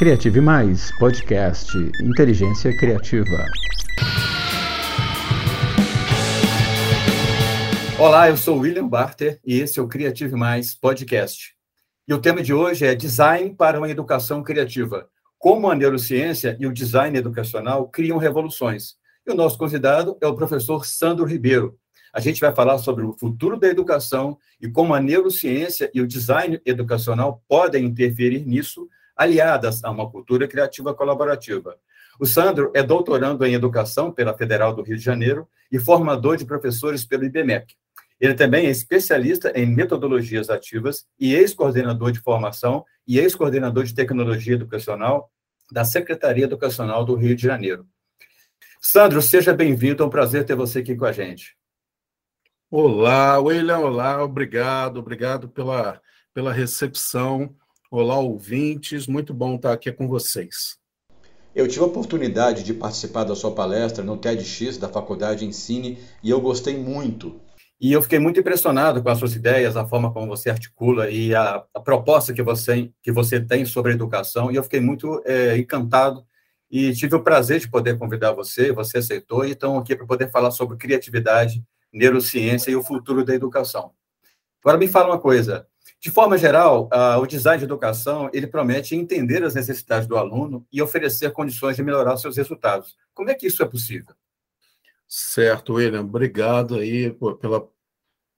Criative Mais, podcast Inteligência Criativa. Olá, eu sou William Barter e esse é o Criative Mais podcast. E o tema de hoje é Design para uma Educação Criativa. Como a neurociência e o design educacional criam revoluções. E o nosso convidado é o professor Sandro Ribeiro. A gente vai falar sobre o futuro da educação e como a neurociência e o design educacional podem interferir nisso, aliadas a uma cultura criativa colaborativa. O Sandro é doutorando em educação pela Federal do Rio de Janeiro e formador de professores pelo IBMEC. Ele também é especialista em metodologias ativas e ex-coordenador de formação e ex-coordenador de tecnologia educacional da Secretaria Educacional do Rio de Janeiro. Sandro, seja bem-vindo, é um prazer ter você aqui com a gente. Olá, William, olá, obrigado, obrigado pela, pela recepção. Olá, ouvintes, muito bom estar aqui com vocês. Eu tive a oportunidade de participar da sua palestra no TEDx da Faculdade Ensine e eu gostei muito. E eu fiquei muito impressionado com as suas ideias, a forma como você articula e a, a proposta que você, que você tem sobre a educação. E eu fiquei muito é, encantado e tive o prazer de poder convidar você, você aceitou, e estão aqui para poder falar sobre criatividade, neurociência e o futuro da educação. Agora me fala uma coisa, de forma geral, o design de educação, ele promete entender as necessidades do aluno e oferecer condições de melhorar seus resultados. Como é que isso é possível? Certo, William, obrigado aí pela,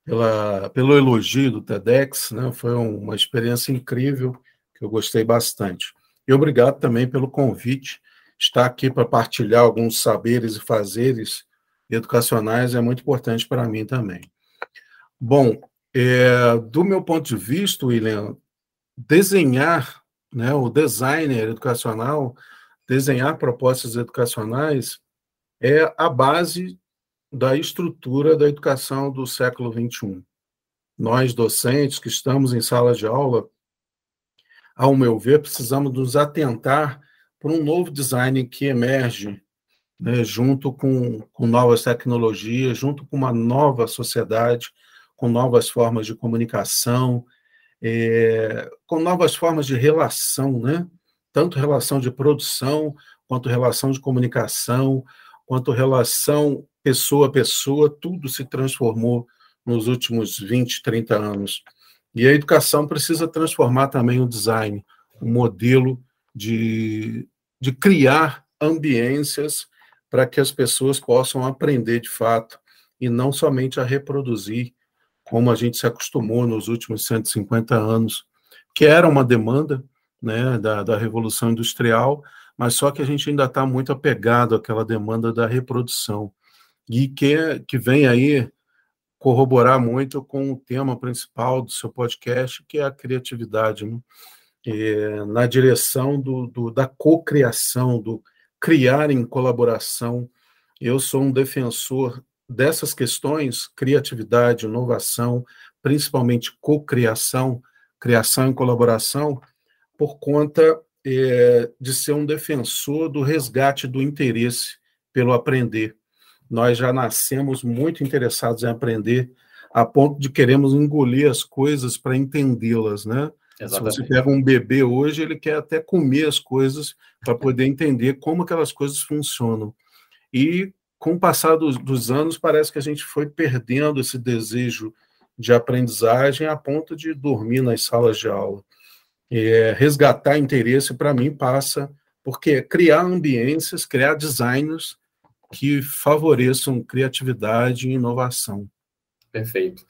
pela, pelo elogio do TEDx, né? Foi uma experiência incrível que eu gostei bastante. E obrigado também pelo convite, estar aqui para partilhar alguns saberes e fazeres educacionais é muito importante para mim também. Bom, é, do meu ponto de vista, William, desenhar, né, o designer educacional, desenhar propostas educacionais é a base da estrutura da educação do século XXI. Nós, docentes, que estamos em sala de aula, ao meu ver, precisamos nos atentar para um novo design que emerge né, junto com, com novas tecnologias, junto com uma nova sociedade, com novas formas de comunicação, é, com novas formas de relação, né? tanto relação de produção, quanto relação de comunicação, quanto relação pessoa a pessoa, tudo se transformou nos últimos 20, 30 anos. E a educação precisa transformar também o design, o modelo de, de criar ambiências para que as pessoas possam aprender de fato e não somente a reproduzir, como a gente se acostumou nos últimos 150 anos, que era uma demanda né, da, da Revolução Industrial, mas só que a gente ainda está muito apegado àquela demanda da reprodução, e que, que vem aí corroborar muito com o tema principal do seu podcast, que é a criatividade, né? na direção do, do da cocriação, do criar em colaboração. Eu sou um defensor dessas questões, criatividade, inovação, principalmente cocriação, criação em colaboração, por conta é, de ser um defensor do resgate do interesse pelo aprender. Nós já nascemos muito interessados em aprender, a ponto de queremos engolir as coisas para entendê-las, né? Exatamente. Se você pega um bebê hoje, ele quer até comer as coisas para poder entender como aquelas coisas funcionam. E com o passar dos, dos, anos, parece que a gente foi perdendo esse desejo de aprendizagem a ponto de dormir nas salas de aula. É, resgatar interesse, para mim, passa porque criar ambiências, criar designers que favoreçam criatividade e inovação. Perfeito.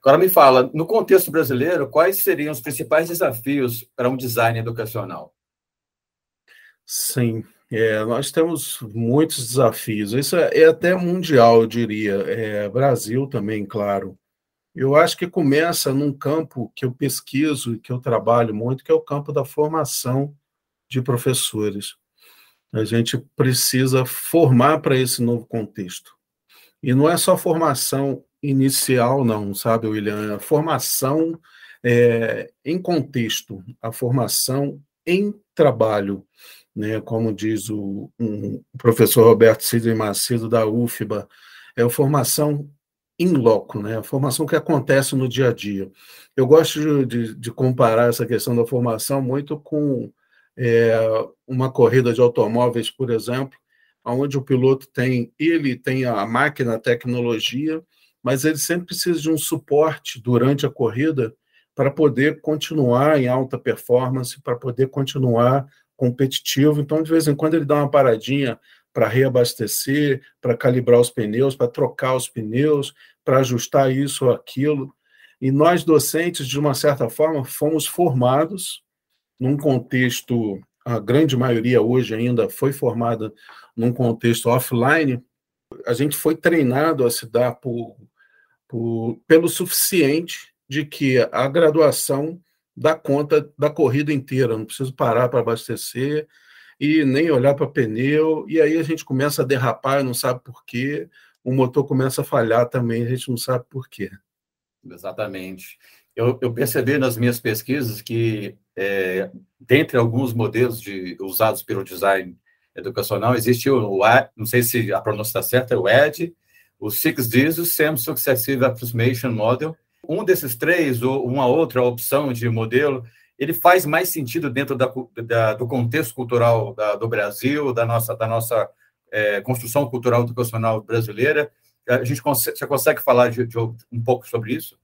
Agora me fala, no contexto brasileiro, quais seriam os principais desafios para um design educacional? Sim, é, nós temos muitos desafios. Isso é, é até mundial, eu diria. É, Brasil também, claro. Eu acho que começa num campo que eu pesquiso e que eu trabalho muito, que é o campo da formação de professores. A gente precisa formar para esse novo contexto. E não é só formação inicial, não, sabe, William? A formação é, em contexto, a formação em trabalho, né? Como diz o, um, professor Roberto Sidney Macedo da UFBA, é a formação em loco, né? A formação que acontece no dia a dia. Eu gosto de, de, de comparar essa questão da formação muito com é, uma corrida de automóveis, por exemplo, onde o piloto tem, ele tem a máquina, a tecnologia, mas ele sempre precisa de um suporte durante a corrida para poder continuar em alta performance, para poder continuar competitivo. Então, de vez em quando, ele dá uma paradinha para reabastecer, para calibrar os pneus, para trocar os pneus, para ajustar isso ou aquilo. E nós, docentes, de uma certa forma, fomos formados num contexto, a grande maioria hoje ainda foi formada num contexto offline, a gente foi treinado a se dar por, por, pelo suficiente de que a graduação dá conta da corrida inteira, não preciso parar para abastecer e nem olhar para pneu, e aí a gente começa a derrapar, não sabe por quê, o motor começa a falhar também, a gente não sabe por quê. Exatamente. Eu, eu percebi nas minhas pesquisas que, é, dentre alguns modelos de, usados pelo design educacional, existe o, o não sei se a pronúncia está certa, o ED, o Six o Same Successive Approximation Model. Um desses três, ou uma outra opção de modelo, ele faz mais sentido dentro da, da, do contexto cultural da, do Brasil, da nossa, da nossa é, construção cultural educacional brasileira. A gente consegue, você consegue falar de, de um pouco sobre isso?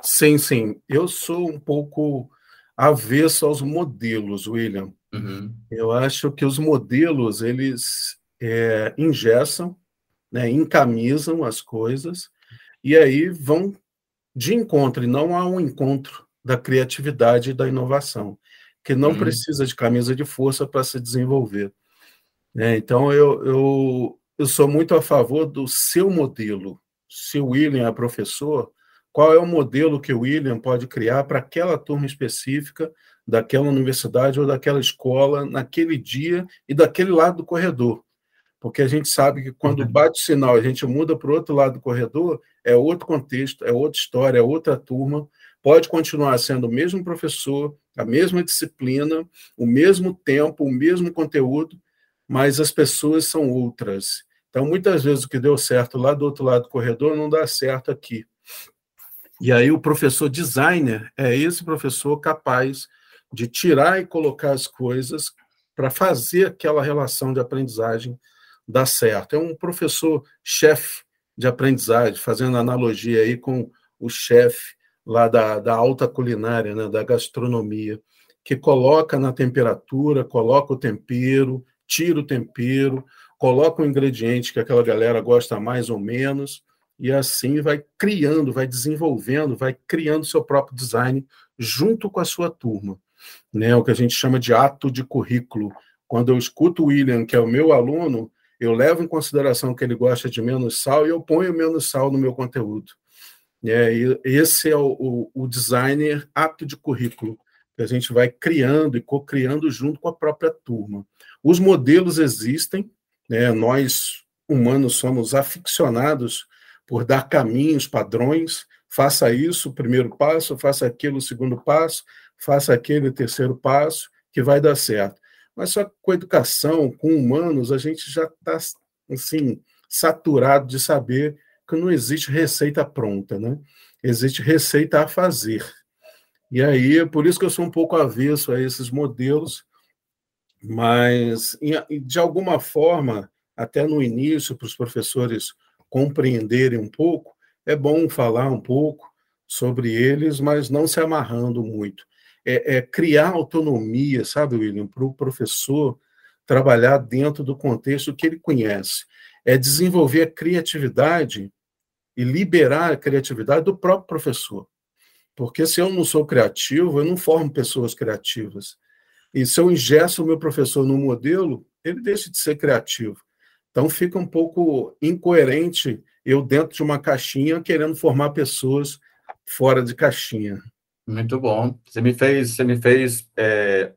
Sim, sim. Eu sou um pouco avesso aos modelos, William. Uhum. Eu acho que os modelos eles é, engessam, né, encamisam as coisas e aí vão de encontro e não há um encontro da criatividade e da inovação, que não uhum. precisa de camisa de força para se desenvolver. É, então eu, eu, eu sou muito a favor do seu modelo. Se o William é professor, qual é o modelo que o William pode criar para aquela turma específica daquela universidade ou daquela escola naquele dia e daquele lado do corredor. Porque a gente sabe que quando uhum. bate o sinal, a gente muda para o outro lado do corredor, é outro contexto, é outra história, é outra turma. Pode continuar sendo o mesmo professor, a mesma disciplina, o mesmo tempo, o mesmo conteúdo, mas as pessoas são outras. Então, muitas vezes o que deu certo lá do outro lado do corredor não dá certo aqui. E aí o professor designer é esse professor capaz de tirar e colocar as coisas para fazer aquela relação de aprendizagem dar certo. É um professor chefe de aprendizagem, fazendo analogia aí com o chefe lá da, da alta culinária, né, da gastronomia, que coloca na temperatura, coloca o tempero, tira o tempero, coloca o ingrediente que aquela galera gosta mais ou menos, e assim vai criando, vai desenvolvendo, vai criando seu próprio design junto com a sua turma. Né? O que a gente chama de ato de currículo. Quando eu escuto o William, que é o meu aluno, eu levo em consideração que ele gosta de menos sal e eu ponho menos sal no meu conteúdo. É, esse é o, o, o designer ato de currículo, que a gente vai criando e co-criando junto com a própria turma. Os modelos existem, né? nós humanos somos aficionados por dar caminhos, padrões, faça isso, primeiro passo, faça aquilo, segundo passo, faça aquele, terceiro passo, que vai dar certo. Mas só com educação, com humanos, a gente já está assim, saturado de saber que não existe receita pronta, né? Existe receita a fazer. E aí, por isso que eu sou um pouco avesso a esses modelos, mas de alguma forma, até no início, para os professores compreenderem um pouco, é bom falar um pouco sobre eles, mas não se amarrando muito. É, é criar autonomia, sabe, William, para o professor trabalhar dentro do contexto que ele conhece. É desenvolver a criatividade e liberar a criatividade do próprio professor. Porque se eu não sou criativo, eu não formo pessoas criativas. E se eu ingesto o meu professor no modelo, ele deixa de ser criativo. Então fica um pouco incoerente eu dentro de uma caixinha querendo formar pessoas fora de caixinha. Muito bom. Você me fez, você me fez é,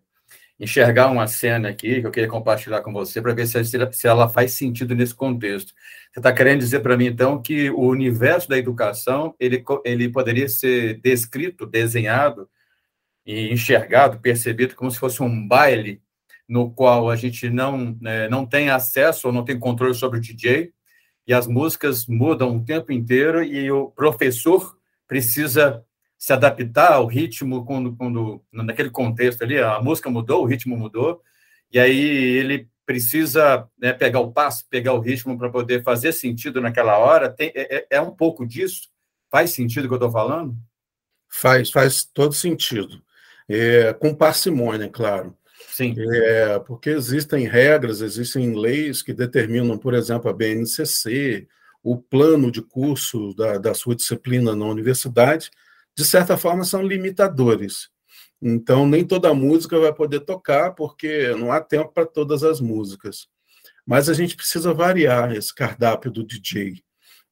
enxergar uma cena aqui que eu queria compartilhar com você para ver se, se ela faz sentido nesse contexto. Você está querendo dizer para mim então que o universo da educação ele, ele poderia ser descrito, desenhado e enxergado, percebido como se fosse um baile no qual a gente não, né, não tem acesso ou não tem controle sobre o DJ, e as músicas mudam o tempo inteiro, e o professor precisa se adaptar ao ritmo quando, quando naquele contexto ali, a música mudou, o ritmo mudou, e aí ele precisa né, pegar o passo, pegar o ritmo para poder fazer sentido naquela hora. Tem, é, é, é um pouco disso? Faz sentido o que eu estou falando? Faz, faz todo sentido. É, com parcimônia, claro. Sim. É, porque existem regras, existem leis que determinam, por exemplo, a BNCC, o plano de curso da, da sua disciplina na universidade, de certa forma são limitadores. Então, nem toda música vai poder tocar, porque não há tempo para todas as músicas. Mas a gente precisa variar esse cardápio do DJ.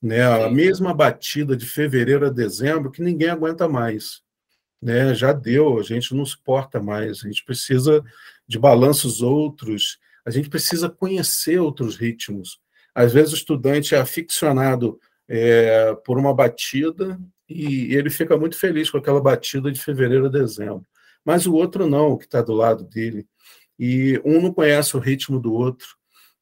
Né? A mesma batida de fevereiro a dezembro que ninguém aguenta mais. Né? Já deu, a gente não suporta mais. A gente precisa de balanços outros, a gente precisa conhecer outros ritmos. Às vezes o estudante é aficionado é, por uma batida e ele fica muito feliz com aquela batida de fevereiro a dezembro. Mas o outro não, que está do lado dele. E um não conhece o ritmo do outro.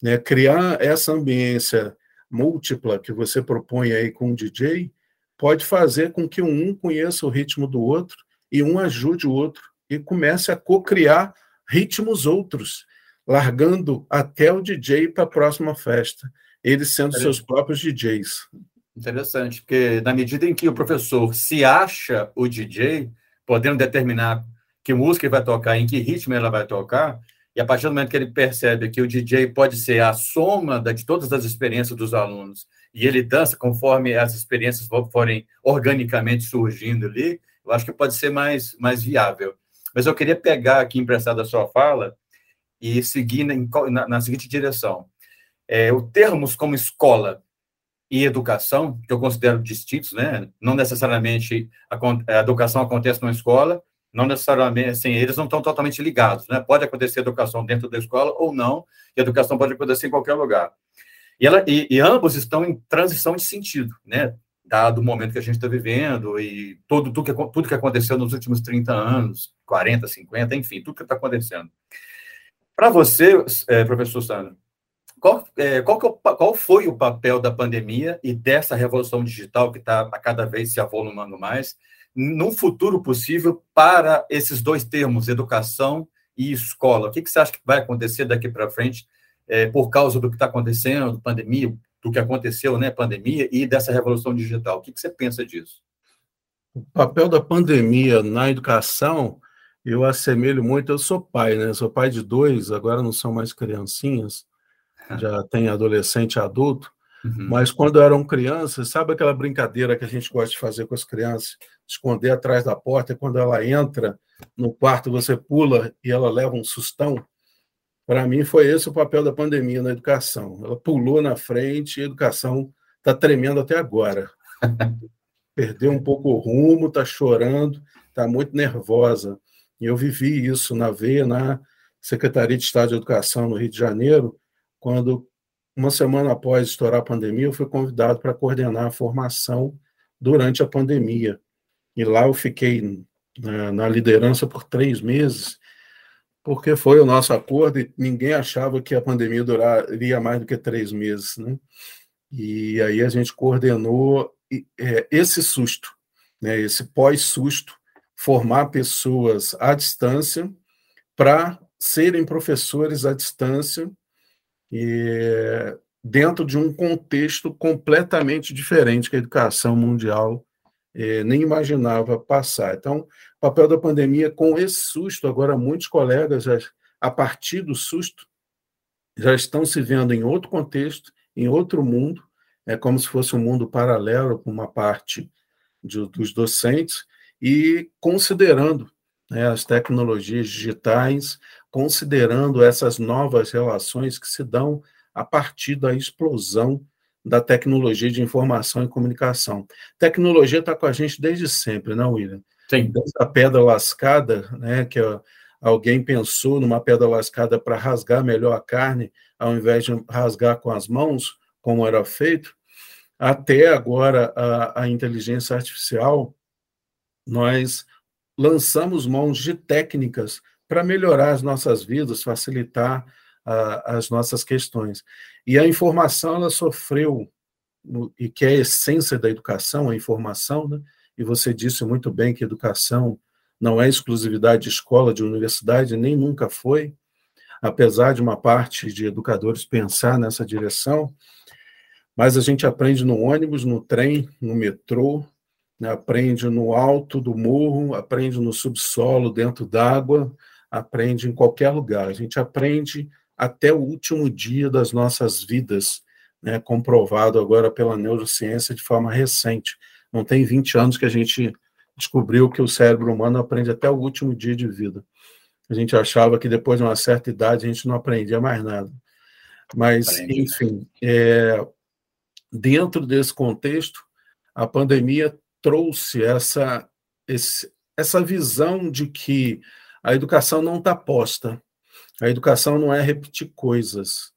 Né? Criar essa ambiência múltipla que você propõe aí com o DJ pode fazer com que um conheça o ritmo do outro e um ajude o outro e comece a co-criar ritmos outros, largando até o DJ para a próxima festa, eles sendo seus próprios DJs. Interessante, porque na medida em que o professor se acha o DJ, podendo determinar que música ele vai tocar, em que ritmo ela vai tocar, e a partir do momento que ele percebe que o DJ pode ser a soma de todas as experiências dos alunos, e ele dança conforme as experiências forem organicamente surgindo ali, eu acho que pode ser mais, mais viável. Mas eu queria pegar aqui emprestado a sua fala e seguir na, na, na seguinte direção. É, o termos como escola e educação, que eu considero distintos, né? Não necessariamente a, a educação acontece na escola, não necessariamente, assim, eles não estão totalmente ligados, né? Pode acontecer educação dentro da escola ou não, e educação pode acontecer em qualquer lugar. E, ela, e, e ambos estão em transição de sentido, né? Dado o momento que a gente está vivendo e todo, tudo, que, tudo que aconteceu nos últimos 30 anos, 40, 50, enfim, tudo que está acontecendo. Para você, é, professor Sandro, qual, é, qual, é qual, foi o papel da pandemia e dessa revolução digital que está a cada vez se avolumando mais, num futuro possível para esses dois termos, educação e escola? O que, que você acha que vai acontecer daqui para frente é, por causa do que está acontecendo, pandemia, do que aconteceu, né, pandemia e dessa revolução digital? O que, que você pensa disso? O papel da pandemia na educação, eu assemelho muito. Eu sou pai, né? Sou pai de dois, agora não são mais criancinhas, já tem adolescente e adulto. Uhum. Mas quando eram crianças, sabe aquela brincadeira que a gente gosta de fazer com as crianças? Esconder atrás da porta, e quando ela entra no quarto, você pula e ela leva um sustão. Para mim, foi esse o papel da pandemia na educação. Ela pulou na frente e a educação está tremendo até agora. Perdeu um pouco o rumo, está chorando, está muito nervosa. E eu vivi isso na veia, na Secretaria de Estado de Educação no Rio de Janeiro, quando uma semana após estourar a pandemia, eu fui convidado para coordenar a formação durante a pandemia. E lá eu fiquei na, na liderança por três meses, porque foi o nosso acordo e ninguém achava que a pandemia duraria mais do que três meses. Né? E aí a gente coordenou é, esse susto, né, esse pós-susto, formar pessoas à distância para serem professores à distância e dentro de um contexto completamente diferente que a educação mundial eh, nem imaginava passar. Então, o papel da pandemia, com esse susto, agora muitos colegas, já, a partir do susto, já estão se vendo em outro contexto, em outro mundo, é como se fosse um mundo paralelo com uma parte de, dos docentes, e considerando né, as tecnologias digitais, considerando essas novas relações que se dão a partir da explosão da tecnologia de informação e comunicação. Tecnologia está com a gente desde sempre, não, William? Sim. Desde a pedra lascada, né, que alguém pensou numa pedra lascada para rasgar melhor a carne, ao invés de rasgar com as mãos, como era feito, até agora a, a inteligência artificial, nós lançamos mãos de técnicas para melhorar as nossas vidas, facilitar uh, as nossas questões. E a informação ela sofreu, e que é a essência da educação, a informação, né? e você disse muito bem que educação não é exclusividade de escola, de universidade, nem nunca foi, apesar de uma parte de educadores pensar nessa direção, mas a gente aprende no ônibus, no trem, no metrô, né? aprende no alto do morro, aprende no subsolo, dentro d'água, aprende em qualquer lugar. A gente aprende até o último dia das nossas vidas, né? comprovado agora pela neurociência de forma recente. Não tem 20 anos que a gente descobriu que o cérebro humano aprende até o último dia de vida. A gente achava que depois de uma certa idade a gente não aprendia mais nada. Mas, Aprende. enfim, é, dentro desse contexto, a pandemia trouxe essa, esse, essa visão de que a educação não está posta, a educação não é repetir coisas.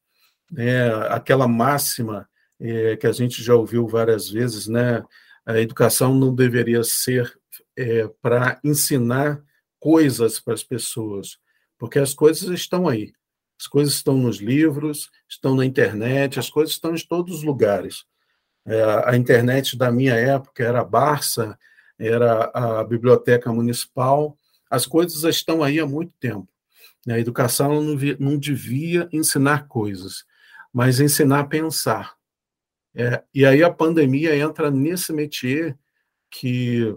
Né? Aquela máxima é, que a gente já ouviu várias vezes, né? a educação não deveria ser é, para ensinar coisas para as pessoas, porque as coisas estão aí. As coisas estão nos livros, estão na internet, as coisas estão em todos os lugares. É, a internet da minha época era a Barça, era a biblioteca municipal, as coisas estão aí há muito tempo. A educação não, não devia ensinar coisas, mas ensinar a pensar. É, e aí a pandemia entra nesse métier que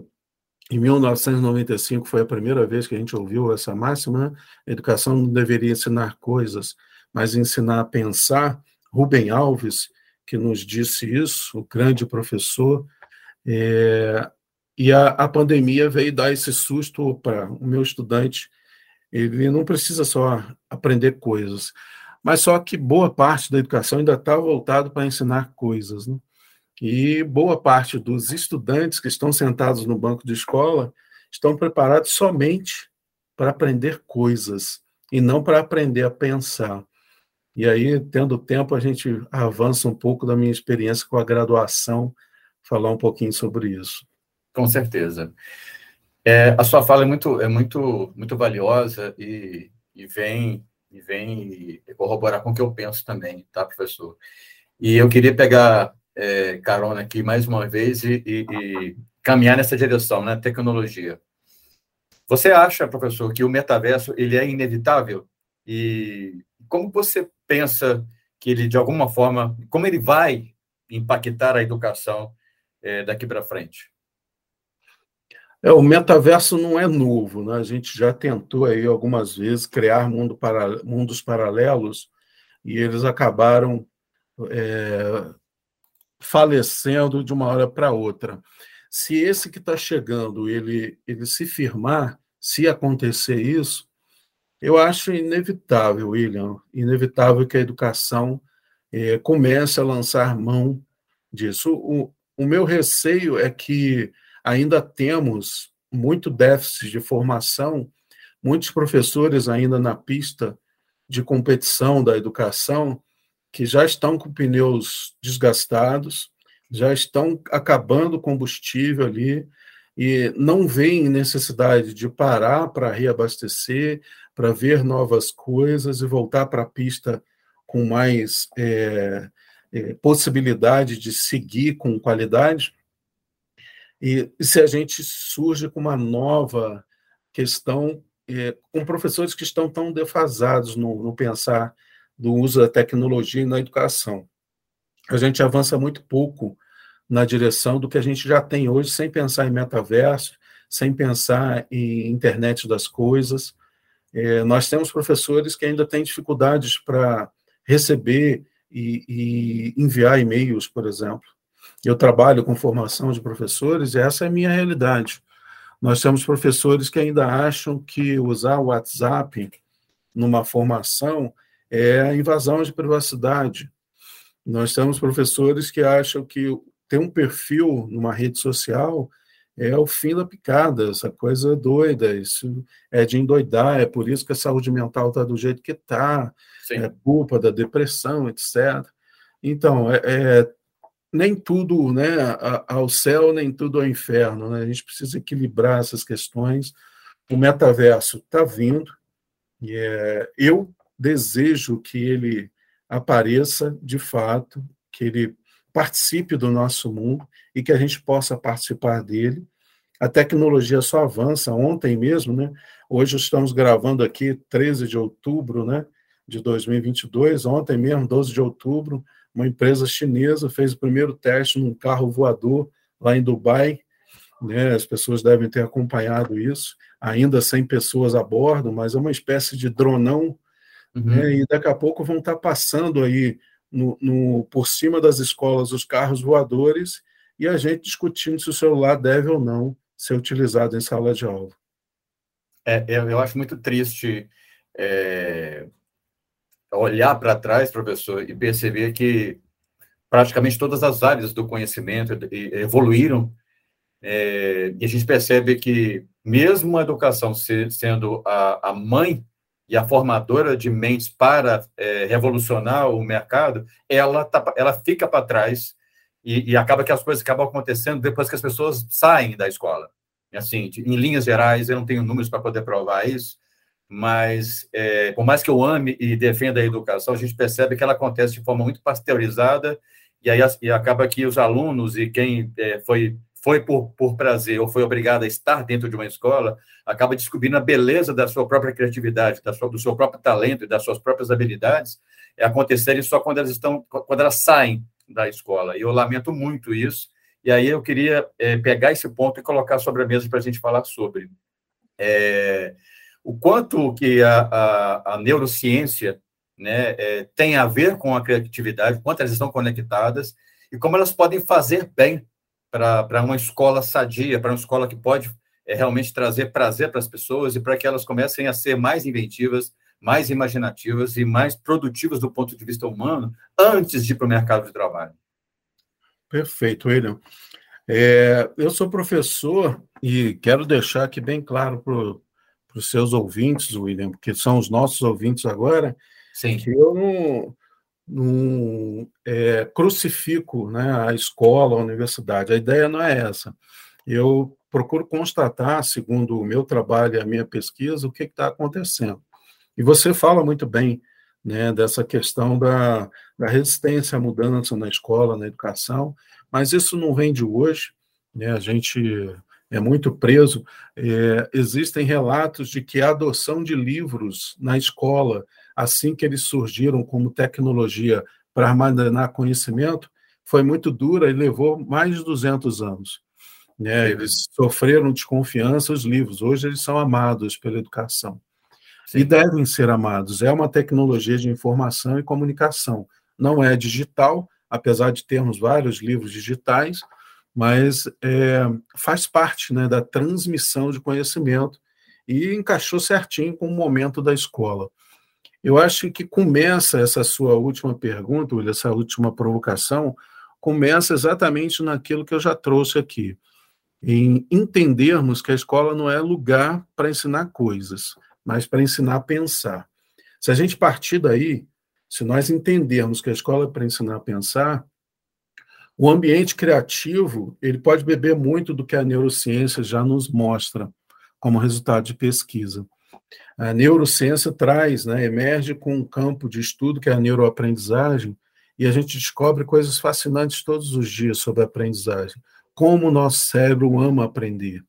em 1995 foi a primeira vez que a gente ouviu essa máxima: né? educação não deveria ensinar coisas, mas ensinar a pensar. Rubem Alves, que nos disse isso, o grande professor, é, e a, a pandemia veio dar esse susto para o meu estudante. Ele não precisa só aprender coisas, mas só que boa parte da educação ainda está voltado para ensinar coisas. Né? E boa parte dos estudantes que estão sentados no banco de escola estão preparados somente para aprender coisas e não para aprender a pensar. E aí, tendo tempo, a gente avança um pouco da minha experiência com a graduação, falar um pouquinho sobre isso. Com certeza. É, a sua fala é muito, é muito, muito valiosa e, e vem e vem corroborar com o que eu penso também, tá, professor? E eu queria pegar é, carona aqui mais uma vez e, e, e caminhar nessa direção, né? Tecnologia. Você acha, professor, que o metaverso ele é inevitável? E como você pensa que ele, de alguma forma, como ele vai impactar a educação é, daqui para frente? É, o metaverso não é novo, né? A gente já tentou aí algumas vezes criar mundo para, mundos paralelos e eles acabaram é, falecendo de uma hora para outra. Se esse que está chegando ele, ele se firmar, se acontecer isso, eu acho inevitável, William, inevitável que a educação é, comece a lançar mão disso. O, o meu receio é que ainda temos muito déficit de formação, muitos professores ainda na pista de competição da educação, que já estão com pneus desgastados, já estão acabando o combustível ali e não veem necessidade de parar para reabastecer, para ver novas coisas e voltar para a pista com mais é, é, possibilidade de seguir com qualidade. E, e, se a gente surge com uma nova questão, é, com professores que estão tão defasados no, no pensar do uso da tecnologia na educação. A gente avança muito pouco na direção do que a gente já tem hoje, sem pensar em metaverso, sem pensar em internet das coisas. É, nós temos professores que ainda têm dificuldades para receber e, e enviar e-mails, por exemplo. Eu trabalho com formação de professores e essa é a minha realidade. Nós temos professores que ainda acham que usar o WhatsApp numa formação é a invasão de privacidade. Nós temos professores que acham que ter um perfil numa rede social é o fim da picada, essa coisa doida, isso é de endoidar, é por isso que a saúde mental está do jeito que está, é culpa da depressão, etc. Então, é, é, nem tudo né, ao céu, nem tudo ao inferno, né? a gente precisa equilibrar essas questões. O metaverso está vindo, e é, eu desejo que ele apareça de fato, que ele participe do nosso mundo e que a gente possa participar dele. a tecnologia só avança. Ontem mesmo, né? Hoje estamos gravando aqui 13 de outubro, né? De 2022. Ontem mesmo, 12 de outubro, uma empresa chinesa fez o primeiro teste num carro voador lá em Dubai. Né? As pessoas devem ter acompanhado isso, ainda sem pessoas a bordo, mas é uma espécie de dronão. Uhum. Né? E daqui a pouco vão estar passando aí no, no, por cima das escolas os carros voadores e a gente discutindo se o celular deve ou não ser utilizado em sala de aula. É, eu, eu acho muito triste é, olhar para trás, professor, e perceber que praticamente todas as áreas do conhecimento evoluíram é, e a gente percebe que mesmo a educação sendo a, a mãe e a formadora de mentes para é, revolucionar o mercado, ela, tá, ela fica para trás e, e, acaba que as coisas acabam acontecendo depois que as pessoas saem da escola. Assim, em linhas gerais, eu não tenho números para poder provar isso, mas é, por mais que eu ame e defenda a educação, a gente percebe que ela acontece de forma muito pasteurizada e aí e acaba que os alunos e quem é, foi foi por, por prazer ou foi obrigado a estar dentro de uma escola, acaba descobrindo a beleza da sua própria criatividade, da sua, do seu próprio talento e das suas próprias habilidades, é acontecerem só quando elas estão, quando elas saem da escola. E eu lamento muito isso. E aí eu queria é, pegar esse ponto e colocar sobre a mesa para a gente falar sobre é, o quanto que a, a, a neurociência né, é, tem a ver com a criatividade, quanto elas estão conectadas e como elas podem fazer bem para uma escola sadia, para uma escola que pode é, realmente trazer prazer para as pessoas e para que elas comecem a ser mais inventivas, mais imaginativas e mais produtivas do ponto de vista humano antes de ir para o mercado de trabalho. Perfeito, William. É, eu sou professor e quero deixar aqui bem claro para os seus ouvintes, William, porque são os nossos ouvintes agora, Sim. que eu não, não é, crucifico né, a escola, a universidade. A ideia não é essa. Eu procuro constatar, segundo o meu trabalho e a minha pesquisa, o que está acontecendo. E você fala muito bem né, dessa questão da, da resistência à mudança na escola, na educação, mas isso não vem de hoje. Né, a gente é muito preso. É, existem relatos de que a adoção de livros na escola assim que eles surgiram como tecnologia para armazenar conhecimento, foi muito dura e levou mais de 200 anos. Né? Eles sofreram desconfiança os livros. Hoje eles são amados pela educação. Sim. E devem ser amados. É uma tecnologia de informação e comunicação. Não é digital, apesar de termos vários livros digitais, mas é, faz parte né, da transmissão de conhecimento e encaixou certinho com o momento da escola. Eu acho que começa essa sua última pergunta, essa última provocação, começa exatamente naquilo que eu já trouxe aqui, em entendermos que a escola não é lugar para ensinar coisas, mas para ensinar a pensar. Se a gente partir daí, se nós entendermos que a escola é para ensinar a pensar, o ambiente criativo ele pode beber muito do que a neurociência já nos mostra como resultado de pesquisa. A neurociência traz, né, emerge com um campo de estudo que é a neuroaprendizagem, e a gente descobre coisas fascinantes todos os dias sobre a aprendizagem. Como o nosso cérebro ama aprender,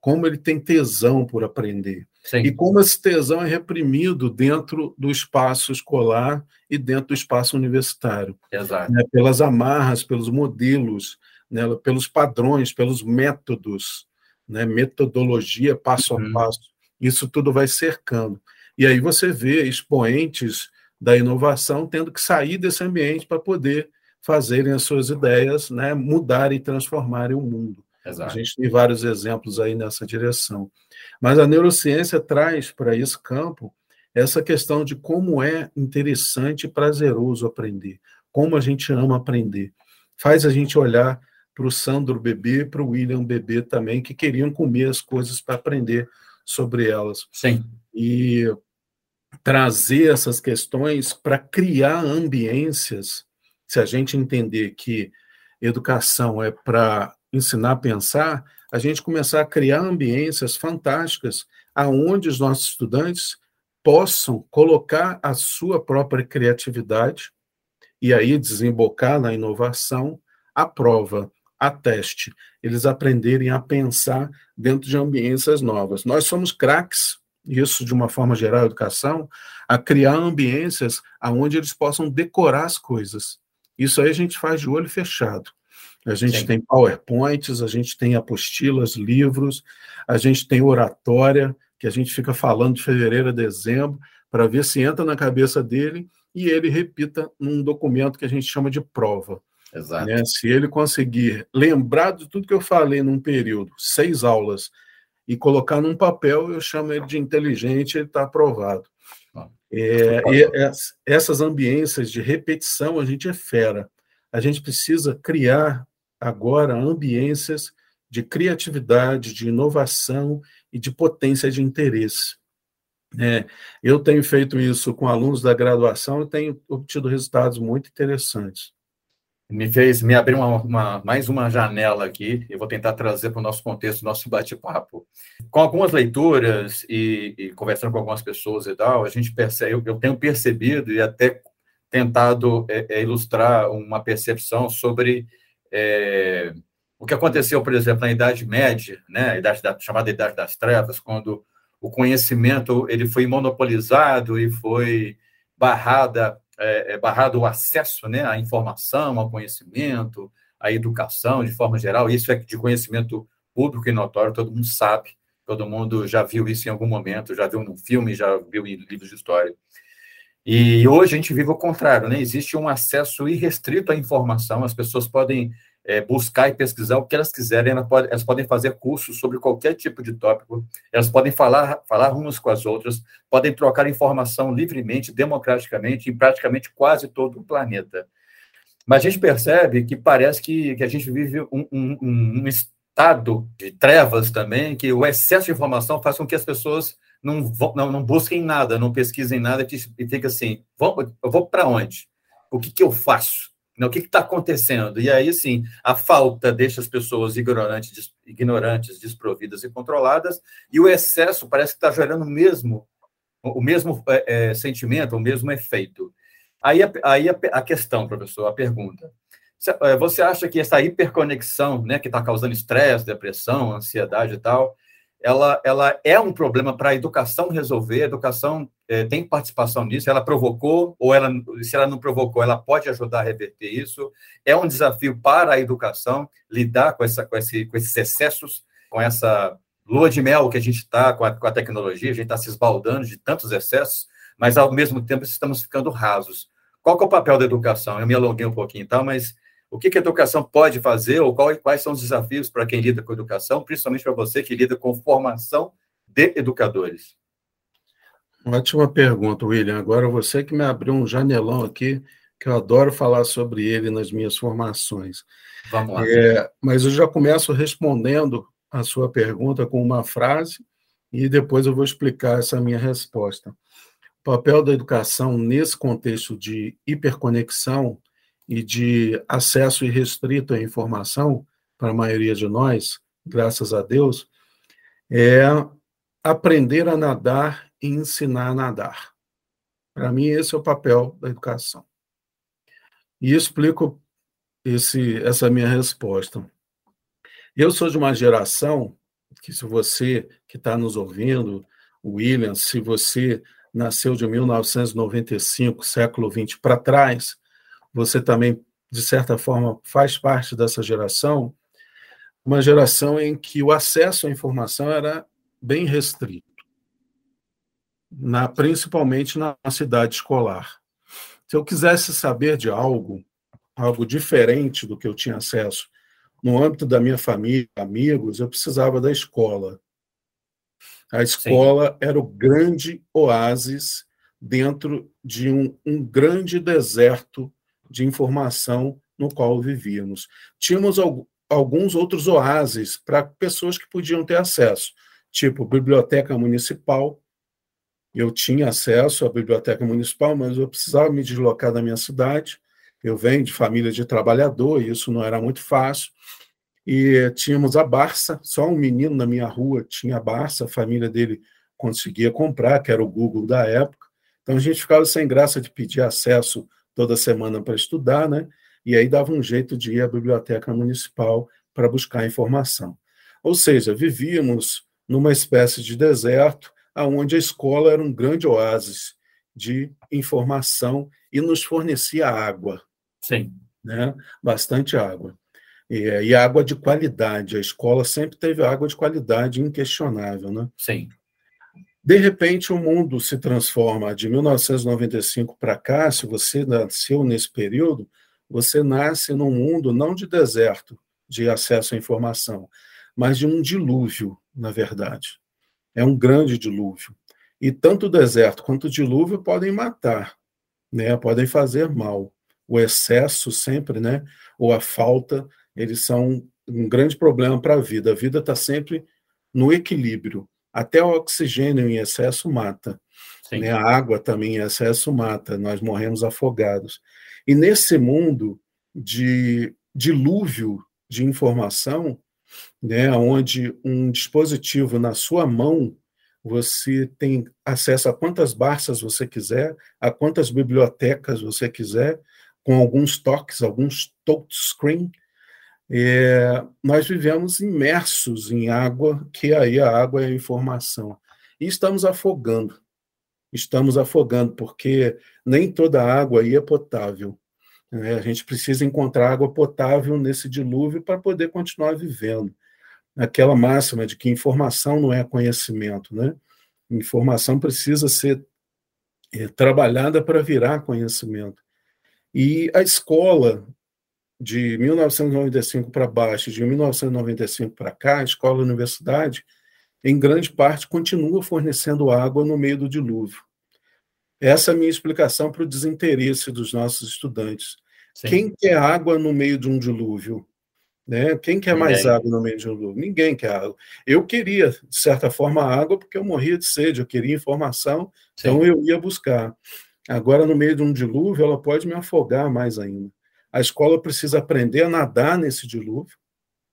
como ele tem tesão por aprender, Sim. e como esse tesão é reprimido dentro do espaço escolar e dentro do espaço universitário. Exato. Né, pelas amarras, pelos modelos, né, pelos padrões, pelos métodos, né, metodologia passo uhum. a passo isso tudo vai cercando. E aí você vê expoentes da inovação tendo que sair desse ambiente para poder fazerem as suas ideias, né, mudarem e transformarem o mundo. Exato. A gente tem vários exemplos aí nessa direção. Mas a neurociência traz para esse campo essa questão de como é interessante e prazeroso aprender, como a gente ama aprender. Faz a gente olhar para o Sandro bebê, para o William bebê também, que queriam comer as coisas para aprender sobre elas. Sim. E trazer essas questões para criar ambiências, se a gente entender que educação é para ensinar a pensar, a gente começar a criar ambiências fantásticas aonde os nossos estudantes possam colocar a sua própria criatividade e aí desembocar na inovação. A prova a teste, eles aprenderem a pensar dentro de ambiências novas. Nós somos craques, isso de uma forma geral, a educação, a criar ambiências onde eles possam decorar as coisas. Isso aí a gente faz de olho fechado. A gente Sim. tem PowerPoints, a gente tem apostilas, livros, a gente tem oratória, que a gente fica falando de fevereiro a dezembro, para ver se entra na cabeça dele e ele repita num documento que a gente chama de prova. Exato. Né? Se ele conseguir lembrar de tudo que eu falei num período, seis aulas, e colocar num papel, eu chamo ele de inteligente, ele está aprovado. É, essas ambiências de repetição, a gente é fera. A gente precisa criar agora ambiências de criatividade, de inovação e de potência de interesse. É, eu tenho feito isso com alunos da graduação e tenho obtido resultados muito interessantes. Me fez me abrir uma, uma, mais uma janela aqui, eu vou tentar trazer para o nosso contexto, nosso bate-papo. Com algumas leituras e, e, conversando com algumas pessoas e tal, a gente percebe, eu, eu tenho percebido e até tentado é, é, ilustrar uma percepção sobre é, o que aconteceu, por exemplo, na Idade Média, né, idade da, chamada Idade das Trevas, quando o conhecimento ele foi monopolizado e foi barrada, é, é, barrado o acesso né, à informação, ao conhecimento, à educação de forma geral. Isso é de conhecimento público e notório, todo mundo sabe, todo mundo já viu isso em algum momento, já viu num filme, já viu em livros de história. E hoje a gente vive o contrário, né? Existe um acesso irrestrito à informação, as pessoas podem é, buscar e pesquisar o que elas quiserem, elas podem, elas podem, fazer cursos sobre qualquer tipo de tópico, elas podem falar, falar umas com as outras, podem trocar informação livremente, democraticamente, em praticamente quase todo o planeta. Mas a gente percebe que parece que, que a gente vive um, um, um estado de trevas também, que o excesso de informação faz com que as pessoas não, não, não busquem nada, não pesquisem nada e fica assim, vou, eu vou para onde? O que, que eu faço? O que está acontecendo? E aí, sim, a falta deixa as pessoas ignorantes, ignorantes, desprovidas e controladas, e o excesso parece que está gerando o mesmo, o mesmo é, é, sentimento, o mesmo efeito. Aí, aí a, a, questão, professor, a pergunta. É, você acha que essa hiperconexão, né, que está causando estresse, depressão, ansiedade e tal, ela, ela é um problema para a educação resolver, a educação é, tem participação nisso, ela provocou, ou ela, se ela não provocou, ela pode ajudar a reverter isso. É um desafio para a educação lidar com, essa, com, esse, com esses excessos, com essa lua de mel que a gente está com, com, a tecnologia, a gente está se esbaldando de tantos excessos, mas ao mesmo tempo estamos ficando rasos. Qual é o papel da educação? Eu me alonguei um pouquinho, tá? mas o que, a educação pode fazer ou quais são os desafios para quem lida com educação, principalmente para você que lida com formação de educadores? Ótima pergunta, William. Agora você que me abriu um janelão aqui, que eu adoro falar sobre ele nas minhas formações. Vamos lá. É, mas eu já começo respondendo a sua pergunta com uma frase e depois eu vou explicar essa minha resposta. O papel da educação nesse contexto de hiperconexão e de acesso irrestrito à informação para a maioria de nós, graças a Deus, é aprender a nadar e ensinar a nadar. Para mim, esse é o papel da educação. E explico esse, essa minha resposta. Eu sou de uma geração que, se você que está nos ouvindo, William, se você nasceu de 1995, século XX para trás, você também, de certa forma, faz parte dessa geração, uma geração em que o acesso à informação era bem restrito, na, principalmente na cidade escolar. Se eu quisesse saber de algo, algo diferente do que eu tinha acesso no âmbito da minha família, amigos, eu precisava da escola. A escola Sim. era o grande oásis dentro de um, um grande deserto de informação no qual vivíamos. Tínhamos alguns outros oásis para pessoas que podiam ter acesso, tipo biblioteca municipal. Eu tinha acesso à biblioteca municipal, mas eu precisava me deslocar da minha cidade. Eu venho de família de trabalhador e isso não era muito fácil. E tínhamos a Barça, só um menino na minha rua tinha a Barça, a família dele conseguia comprar, que era o Google da época. Então a gente ficava sem graça de pedir acesso toda semana para estudar, né? e aí dava um jeito de ir à biblioteca municipal para buscar informação. Ou seja, vivíamos numa espécie de deserto, aonde a escola era um grande oásis de informação e nos fornecia água. Sim. Né? Bastante água. E, e água de qualidade. A escola sempre teve água de qualidade inquestionável. Né? Sim. De repente, o mundo se transforma. De 1995 para cá, se você nasceu nesse período, você nasce num mundo não de deserto de acesso à informação, mas de um dilúvio, na verdade. É um grande dilúvio. E tanto o deserto quanto o dilúvio podem matar, né? podem fazer mal. O excesso sempre, né? ou a falta, eles são um grande problema para a vida. A vida está sempre no equilíbrio. Até o oxigênio em excesso mata. Né? A água também em excesso mata. Nós morremos afogados. E nesse mundo de dilúvio de informação, né, onde um dispositivo na sua mão você tem acesso a quantas barças você quiser, a quantas bibliotecas você quiser, com alguns toques, alguns touchscreen, é, nós vivemos imersos em água, que aí a água é a informação. E estamos afogando. Estamos afogando, porque nem toda água aí é potável. Né? A gente precisa encontrar água potável nesse dilúvio para poder continuar vivendo. Aquela máxima de que informação não é conhecimento. Né? Informação precisa ser é, trabalhada para virar conhecimento. E a escola, de 1995 para baixo, de 1995 para cá, a escola e universidade, em grande parte, continua fornecendo água no meio do dilúvio. Essa é a minha explicação para o desinteresse dos nossos estudantes. Sim. Quem quer água no meio de um dilúvio? Né? Quem quer Ninguém. mais água no meio de um dilúvio? Ninguém quer água. Eu queria, de certa forma, água porque eu morria de sede, eu queria informação, Sim. então eu ia buscar. Agora, no meio de um dilúvio, ela pode me afogar mais ainda. A escola precisa aprender a nadar nesse dilúvio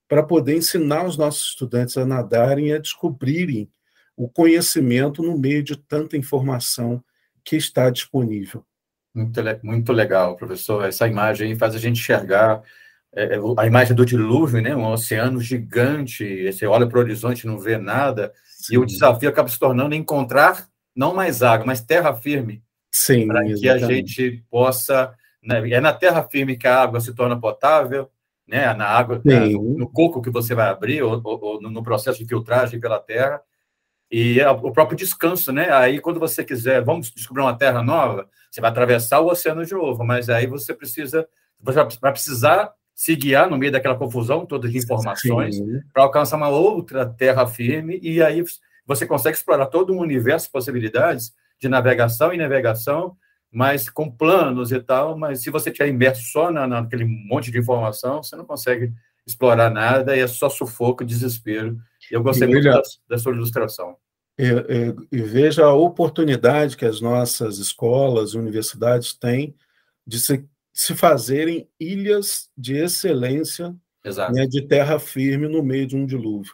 para poder ensinar os nossos estudantes a nadarem e a descobrirem o conhecimento no meio de tanta informação que está disponível. Muito, muito legal, professor. Essa imagem faz a gente enxergar é, é a imagem do dilúvio, né? um oceano gigante. Você olha para o horizonte não vê nada. Sim. E o desafio acaba se tornando encontrar não mais água, mas terra firme. Sim. Para que a gente possa? É na terra firme que a água se torna potável, né? Na água, no coco que você vai abrir, ou, ou, ou, no processo de filtragem pela terra. E é o próprio descanso, né? Aí, quando você quiser, vamos descobrir uma terra nova, você vai atravessar o oceano de novo, mas aí você precisa, você vai precisar se guiar no meio daquela confusão toda de informações para alcançar uma outra terra firme e aí você consegue explorar todo um universo de possibilidades de navegação e navegação mas com planos e tal, mas se você estiver imerso só na, naquele monte de informação, você não consegue explorar nada e é só sufoco, desespero. Eu gostei e muito da, da, sua ilustração. E, e, e, veja a oportunidade que as nossas escolas, universidades têm de se, se fazerem ilhas de excelência né, de terra firme no meio de um dilúvio.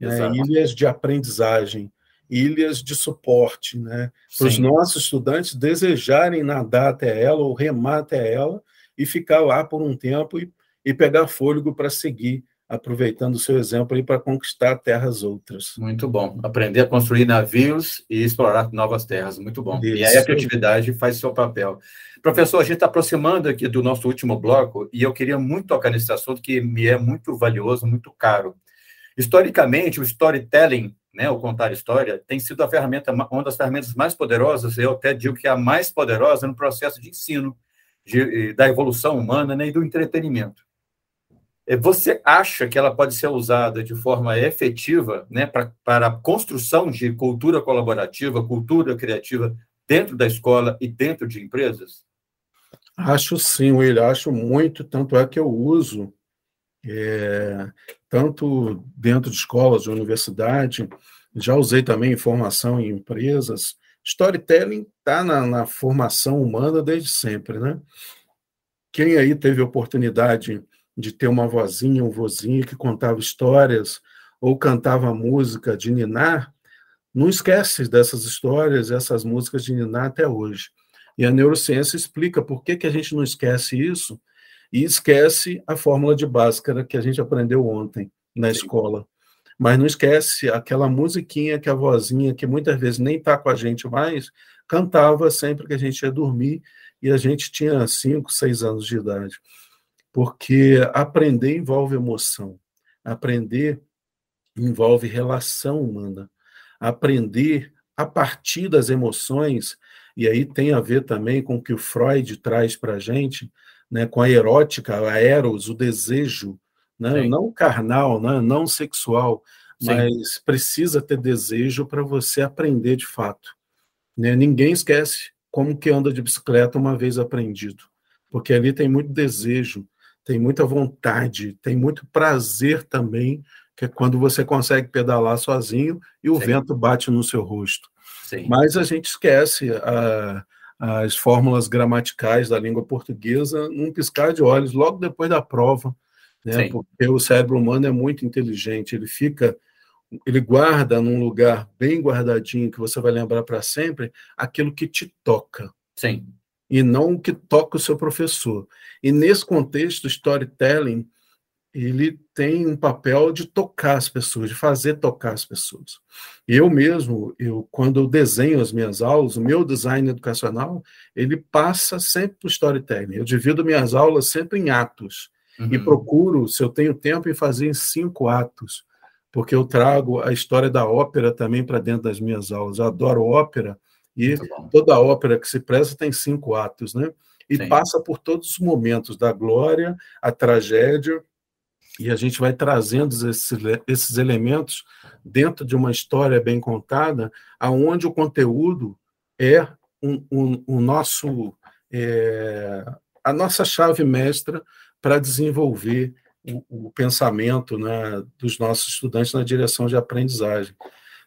Né, ilhas de aprendizagem, ilhas de suporte, né? Para os nossos estudantes desejarem nadar até ela ou remar até ela e ficar lá por um tempo e, e pegar fôlego para seguir, aproveitando o seu exemplo aí para conquistar terras outras. Muito bom. Aprender a construir navios e explorar novas terras. Muito bom. Isso. E aí a criatividade faz seu papel. Professor, a gente está aproximando aqui do nosso último bloco e eu queria muito tocar nesse assunto que me é muito valioso, muito caro. Historicamente, o storytelling né, o contar história, tem sido a ferramenta, uma das ferramentas mais poderosas, eu até digo que é a mais poderosa no processo de ensino de, da evolução humana né, e do entretenimento. É, você acha que ela pode ser usada de forma efetiva né, pra, para a construção de cultura colaborativa, cultura criativa dentro da escola e dentro de empresas? Acho sim, Will, acho muito, tanto é que eu uso é, tanto dentro de escolas, de universidade, já usei também informação em empresas. Storytelling está na, na, formação humana desde sempre, né? Quem aí teve oportunidade de ter uma vozinha, um vozinho que contava histórias ou cantava música de ninar, não esquece dessas histórias, essas músicas de ninar até hoje. E a neurociência explica por que, que a gente não esquece isso e esquece a fórmula de Bhaskara que a gente aprendeu ontem na Sim. escola. Mas não esquece aquela musiquinha que a vozinha, que muitas vezes nem está com a gente mais, cantava sempre que a gente ia dormir e a gente tinha cinco, seis anos de idade. Porque aprender envolve emoção, aprender envolve relação humana, aprender a partir das emoções, e aí tem a ver também com o que o Freud traz para a gente, né, com a erótica, a eros, o desejo, né, não carnal, né, não sexual, Sim. mas precisa ter desejo para você aprender de fato. Né? Ninguém esquece como que anda de bicicleta uma vez aprendido, porque ali tem muito desejo, tem muita vontade, tem muito prazer também, que é quando você consegue pedalar sozinho e o Sim. vento bate no seu rosto. Sim. Mas a gente esquece a, as fórmulas gramaticais da língua portuguesa num piscar de olhos, logo depois da prova, né? porque o cérebro humano é muito inteligente, ele fica ele guarda num lugar bem guardadinho que você vai lembrar para sempre aquilo que te toca. Sim. E não o que toca o seu professor. E nesse contexto, storytelling, ele tem um papel de tocar as pessoas, de fazer tocar as pessoas. Eu mesmo, eu quando eu desenho as minhas aulas, o meu design educacional, ele passa sempre para o storytelling. Eu divido minhas aulas sempre em atos. Uhum. E procuro, se eu tenho tempo, em fazer em cinco atos porque eu trago a história da ópera também para dentro das minhas aulas. Eu adoro ópera e toda ópera que se preza tem cinco atos, né? E Sim. passa por todos os momentos da glória, a tragédia, e a gente vai trazendo esses, esses elementos dentro de uma história bem contada, aonde o conteúdo é um, um, um nosso é, a nossa chave mestra para desenvolver o, o pensamento né, dos nossos estudantes na direção de aprendizagem.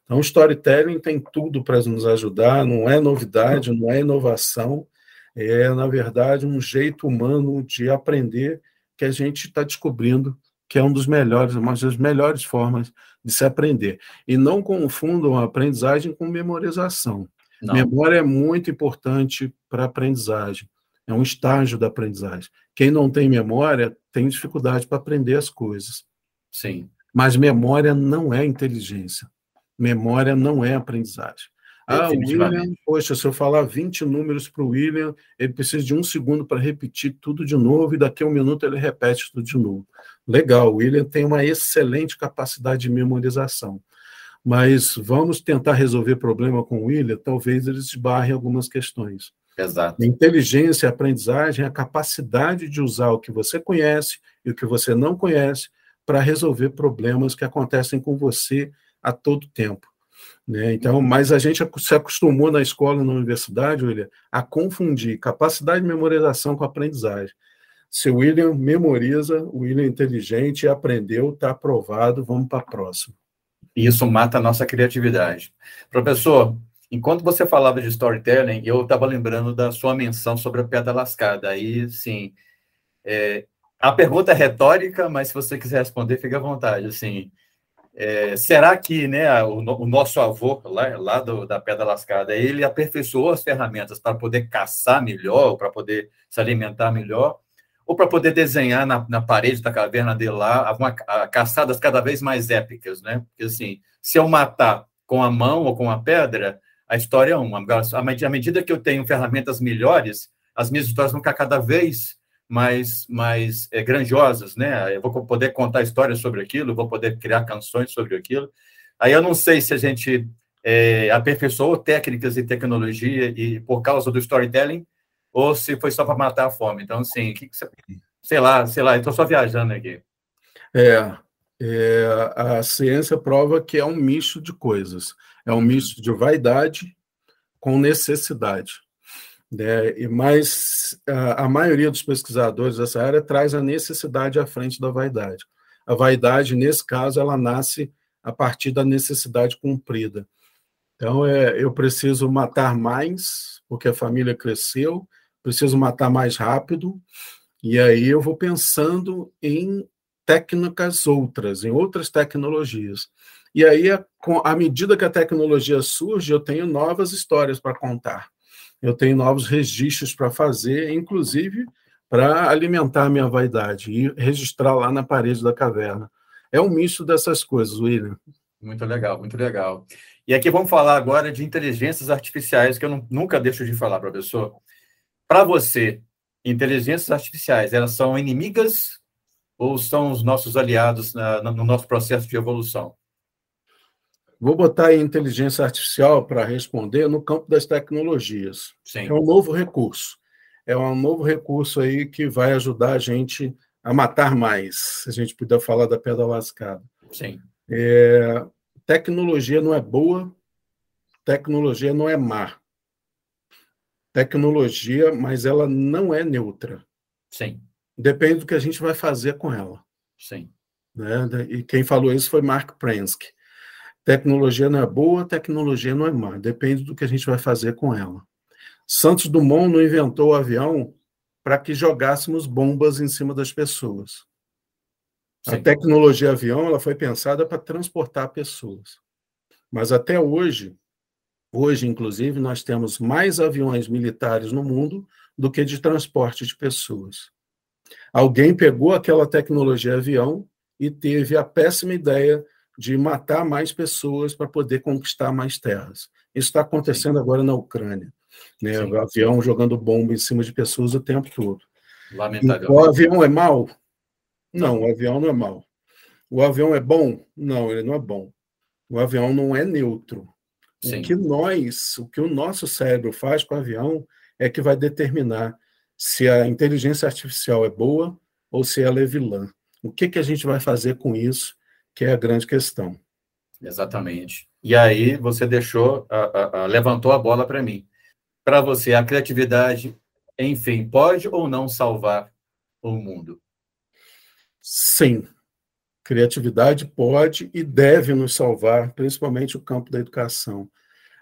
Então, o storytelling tem tudo para nos ajudar, não é novidade, não é inovação, é, na verdade, um jeito humano de aprender que a gente está descobrindo que é um dos melhores, uma das melhores formas de se aprender. E não confundam a aprendizagem com memorização. Não. Memória é muito importante para a aprendizagem. É um estágio da aprendizagem. Quem não tem memória tem dificuldade para aprender as coisas. Sim. Mas memória não é inteligência. Memória não é aprendizagem. Ah, o William, poxa, se eu falar 20 números para o William, ele precisa de um segundo para repetir tudo de novo, e daqui a um minuto ele repete tudo de novo. Legal, o William tem uma excelente capacidade de memorização. Mas vamos tentar resolver problema com o William, talvez eles esbarrem algumas questões. Exato. Inteligência, aprendizagem, a capacidade de usar o que você conhece e o que você não conhece para resolver problemas que acontecem com você a todo tempo. Né? Então, mas a gente se acostumou na escola, na universidade, William, a confundir capacidade de memorização com aprendizagem. Se o William memoriza, o William é inteligente, aprendeu, está aprovado, vamos para a próxima. Isso mata a nossa criatividade. Professor, Enquanto você falava de storytelling, eu estava lembrando da sua menção sobre a pedra lascada. Aí, sim, é, a pergunta é retórica, mas se você quiser responder, fique à vontade. Assim, é, será que né, o, o, nosso avô, lá, lá do, da Pedra Lascada, ele aperfeiçoou as ferramentas para poder caçar melhor, para poder se alimentar melhor, ou para poder desenhar na, na, parede da caverna dele lá uma, a, caçadas cada vez mais épicas, né? Porque, assim, se eu matar com a mão ou com a pedra, a história é uma. À medida que eu tenho ferramentas melhores, as minhas histórias vão ficar cada vez mais, mais é, grandiosas, né? Eu vou poder contar histórias sobre aquilo, vou poder criar canções sobre aquilo. Aí eu não sei se a gente é, aperfeiçoou técnicas e tecnologia e por causa do storytelling ou se foi só para matar a fome. Então, assim, que que você, sei lá, sei lá, estou só viajando aqui. É, é, a ciência prova que é um misto de coisas. É um misto de vaidade com necessidade. Né? Mas a, a maioria dos pesquisadores dessa área traz a necessidade à frente da vaidade. A vaidade, nesse caso, ela nasce a partir da necessidade cumprida. Então, é, eu preciso matar mais, porque a família cresceu, preciso matar mais rápido, e aí eu vou pensando em técnicas outras, em outras tecnologias. E aí, à medida que a tecnologia surge, eu tenho novas histórias para contar. Eu tenho novos registros para fazer, inclusive para alimentar a minha vaidade e registrar lá na parede da caverna. É um misto dessas coisas, William. Muito legal, muito legal. E aqui vamos falar agora de inteligências artificiais, que eu não, nunca deixo de falar, professor. Para você, inteligências artificiais, elas são inimigas ou são os nossos aliados na, no nosso processo de evolução? Vou botar a inteligência artificial para responder no campo das tecnologias. Sim. É um novo recurso. É um novo recurso aí que vai ajudar a gente a matar mais, se a gente puder falar da pedra lascada. Sim. É, tecnologia não é boa, tecnologia não é má. Tecnologia, mas ela não é neutra. Sim. Depende do que a gente vai fazer com ela. Sim. Né? E quem falou isso foi Mark Prensky. Tecnologia não é boa, tecnologia não é má. Depende do que a gente vai fazer com ela. Santos Dumont não inventou o avião para que jogássemos bombas em cima das pessoas. Sim. A tecnologia avião ela foi pensada para transportar pessoas. Mas até hoje, hoje inclusive, nós temos mais aviões militares no mundo do que de transporte de pessoas. Alguém pegou aquela tecnologia avião e teve a péssima ideia de matar mais pessoas para poder conquistar mais terras. Isso está acontecendo agora na Ucrânia. Né? O avião jogando bomba em cima de pessoas o tempo todo. Lamentável. O avião é mau? Não, o avião não é mau. O avião é bom? Não, ele não é bom. O avião não é neutro. Sim. O que nós, o que o nosso cérebro faz com o avião é que vai determinar se a inteligência artificial é boa ou se ela é vilã. O que, que a gente vai fazer com isso, que é a grande questão. Exatamente. E aí você deixou, a, a, a, levantou a bola para mim. Para você, a criatividade, enfim, pode ou não salvar o mundo? Sim. Criatividade pode e deve nos salvar, principalmente o campo da educação.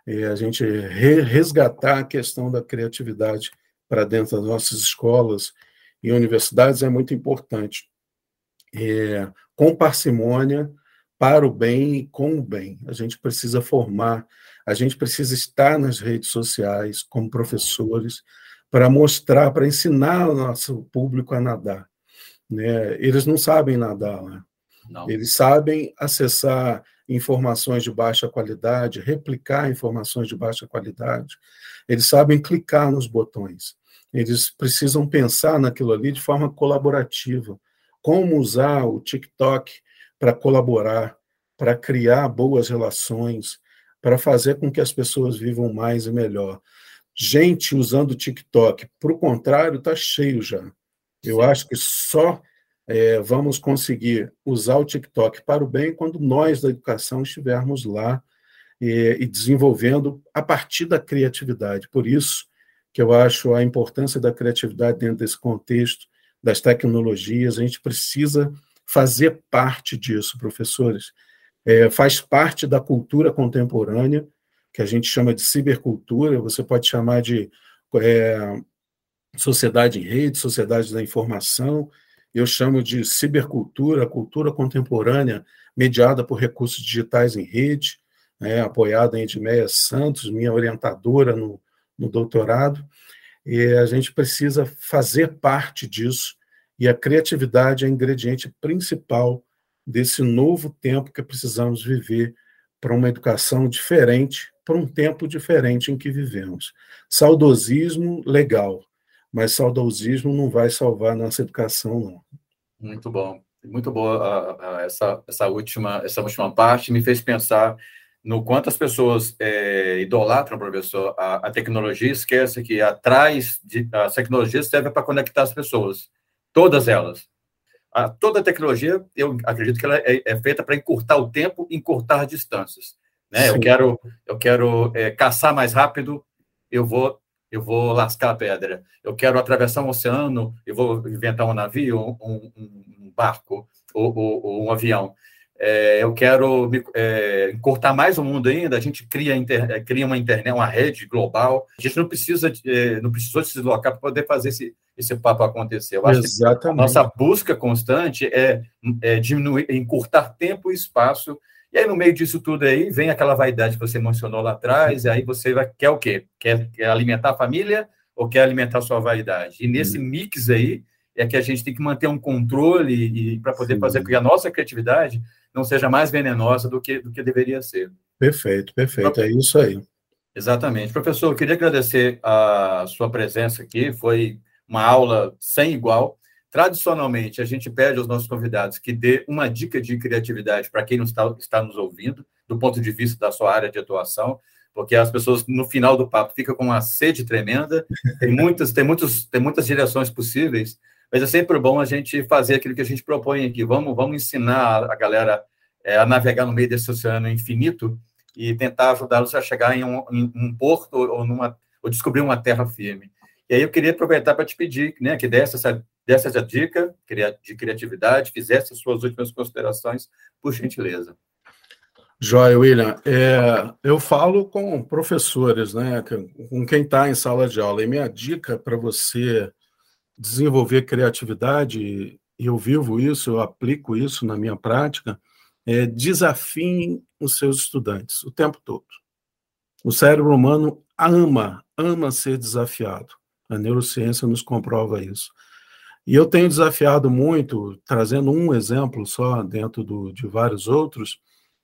E a gente resgatar a questão da criatividade para dentro das nossas escolas e universidades é muito importante. É, com parcimônia, para o bem e com o bem. A gente precisa formar, a gente precisa estar nas redes sociais como professores para mostrar, para ensinar o nosso público a nadar. Né? Eles não sabem nadar, né? Não. Eles sabem acessar informações de baixa qualidade, replicar informações de baixa qualidade. Eles sabem clicar nos botões. Eles precisam pensar naquilo ali de forma colaborativa. Como usar o TikTok para colaborar, para criar boas relações, para fazer com que as pessoas vivam mais e melhor. Gente usando o TikTok, para o contrário, está cheio já. Eu Sim. acho que só é, vamos conseguir usar o TikTok para o bem quando nós da educação estivermos lá e, e desenvolvendo a partir da criatividade. Por isso que eu acho a importância da criatividade dentro desse contexto das tecnologias. A gente precisa fazer parte disso, professores. É, faz parte da cultura contemporânea, que a gente chama de cibercultura, você pode chamar de é, sociedade em rede, sociedade da informação, eu chamo de cibercultura, cultura contemporânea mediada por recursos digitais em rede, né, apoiada em Edmeia Santos, minha orientadora no, no doutorado, e a gente precisa fazer parte disso, e a criatividade é ingrediente principal desse novo tempo que precisamos viver para uma educação diferente, para um tempo diferente em que vivemos. Saudosismo, legal, mas saudosismo não vai salvar nossa educação, não. Muito bom. Muito boa essa, essa, última, essa última parte, me fez pensar no quanto as pessoas é, idolatram, professor, a, a tecnologia, esquece que atrás de as tecnologias serve para conectar as pessoas, todas elas a, toda a tecnologia, eu acredito que ela é, é feita para encurtar o tempo, encurtar distâncias. Né? Eu quero, eu quero é, caçar mais rápido, eu vou, eu vou lascar a pedra. Eu quero atravessar um oceano, eu vou inventar um navio, um, um, um barco ou, ou, ou, um avião. É, eu quero me, é, encurtar mais o mundo ainda. A gente cria, inter, é, cria uma internet, uma rede global. A gente não precisa, é, não precisou se deslocar para poder fazer esse, esse papo acontecer. Eu acho Exatamente. que a nossa busca constante é, é diminuir, encurtar tempo e espaço. E aí, no meio disso tudo aí, vem aquela vaidade que você mencionou lá atrás, e aí você vai, quer o quê? Quer, quer alimentar a família ou quer alimentar sua vaidade. E nesse uhum. mix aí é que a gente tem que manter um controle e para poder Sim. fazer com que a nossa criatividade não seja mais venenosa do que do que deveria ser. Perfeito, perfeito, é isso aí. Exatamente. Professor, eu queria agradecer a sua presença aqui, foi uma aula sem igual. Tradicionalmente, a gente pede aos nossos convidados que dê uma dica de criatividade para quem não está, está nos ouvindo, do ponto de vista da sua área de atuação, porque as pessoas, no final do papo, ficam com uma sede tremenda, tem muitas, tem muitos, tem muitas direções possíveis, mas é sempre bom a gente fazer aquilo que a gente propõe aqui. Vamos, vamos ensinar a galera é, a navegar no meio desse oceano infinito e tentar ajudá-los a chegar em um, em um porto ou, numa, ou descobrir uma terra firme. E aí eu queria aproveitar para te pedir né, que desse essa, desse essa dica de criatividade, fizesse as suas últimas considerações, por gentileza. Joia, William. É, eu falo com professores, né, com quem está em sala de aula. E minha dica para você desenvolver criatividade, e eu vivo isso, eu aplico isso na minha prática, é desafiem os seus estudantes o tempo todo. O cérebro humano ama, ama ser desafiado. A neurociência nos comprova isso. E eu tenho desafiado muito, trazendo um exemplo só dentro do, de vários outros.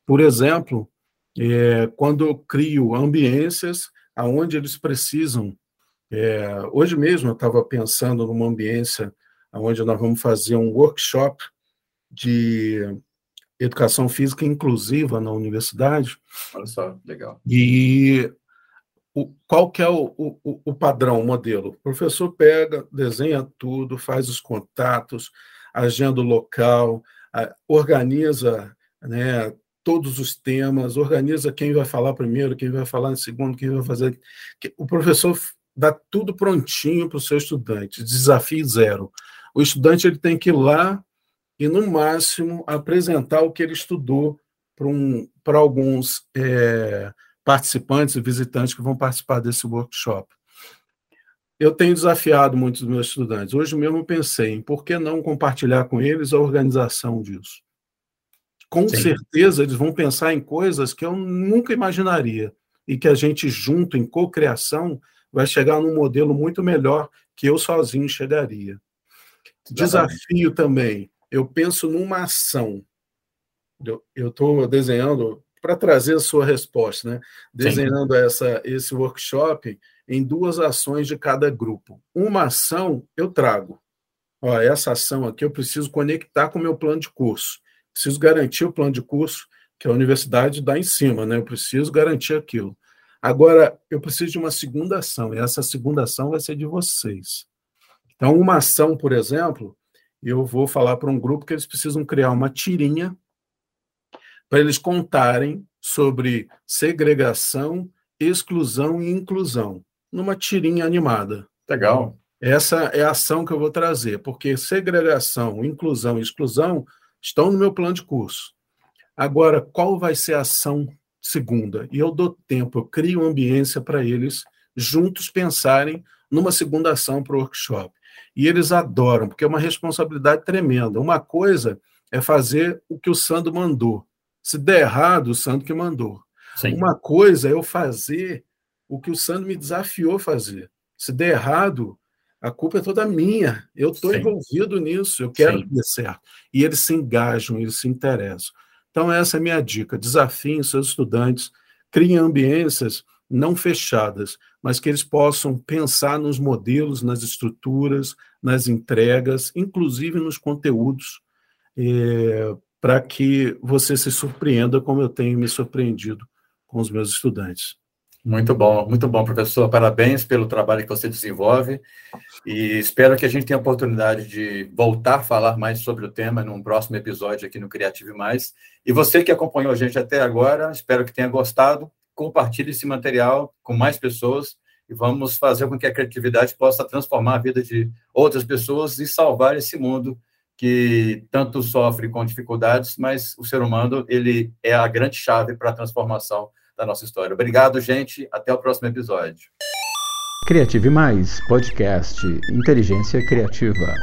Por exemplo, é, quando eu crio ambiências aonde eles precisam. É, hoje mesmo eu estava pensando numa ambiência onde nós vamos fazer um workshop de educação física inclusiva na universidade. Olha só, legal. E o, qual que é o, o, o padrão, o modelo? O professor pega, desenha tudo, faz os contatos, agenda o local, organiza né, todos os temas, organiza quem vai falar primeiro, quem vai falar em segundo, quem vai fazer. O professor dá tudo prontinho para o seu estudante, desafio zero. O estudante ele tem que ir lá e, no máximo, apresentar o que ele estudou para um, alguns é, participantes e visitantes que vão participar desse workshop. Eu tenho desafiado muitos dos meus estudantes. Hoje mesmo pensei em por que não compartilhar com eles a organização disso. Com Sim. certeza eles vão pensar em coisas que eu nunca imaginaria e que a gente junto em cocriação vai chegar num modelo muito melhor que eu sozinho chegaria. Desafio também. Eu penso numa ação. Eu estou desenhando para trazer a sua resposta, né? Desenhando essa, esse workshop em duas ações de cada grupo. Uma ação eu trago. Ó, essa ação aqui eu preciso conectar com o meu plano de curso. Preciso garantir o plano de curso que a universidade dá em cima, né? Eu preciso garantir aquilo. Agora, eu preciso de uma segunda ação, e essa segunda ação vai ser de vocês. Então, uma ação, por exemplo, eu vou falar para um grupo que eles precisam criar uma tirinha para eles contarem sobre segregação, exclusão e inclusão, numa tirinha animada. Legal. Essa é a ação que eu vou trazer, porque segregação, inclusão e exclusão estão no meu plano de curso. Agora, qual vai ser a ação segunda? E eu dou tempo, eu crio ambiência para eles juntos pensarem numa segunda ação para o workshop. E eles adoram, porque é uma responsabilidade tremenda. Uma coisa é fazer o que o Sandro mandou. Se der errado, o Sandro que mandou. Sim. Uma coisa é eu fazer o que o Sandro me desafiou a fazer. Se der errado, a culpa é toda minha. Eu estou envolvido nisso, eu quero Sim. que dê certo. E eles se engajam, eles se interessam. Então, essa é a minha dica. Desafiem seus estudantes, criem ambiências não fechadas, mas que eles possam pensar nos modelos, nas estruturas, nas entregas, inclusive nos conteúdos, é, para que você se surpreenda como eu tenho me surpreendido com os meus estudantes. Muito bom, muito bom, professor. Parabéns pelo trabalho que você desenvolve e espero que a gente tenha a oportunidade de voltar a falar mais sobre o tema num próximo episódio aqui no Criative Mais. E você que acompanhou a gente até agora, espero que tenha gostado. Compartilhe esse material com mais pessoas e vamos fazer com que a criatividade possa transformar a vida de outras pessoas e salvar esse mundo que tanto sofre com dificuldades, mas o ser humano ele é a grande chave para a transformação da nossa história. Obrigado, gente. Até o próximo episódio. Criative Mais, podcast Inteligência Criativa.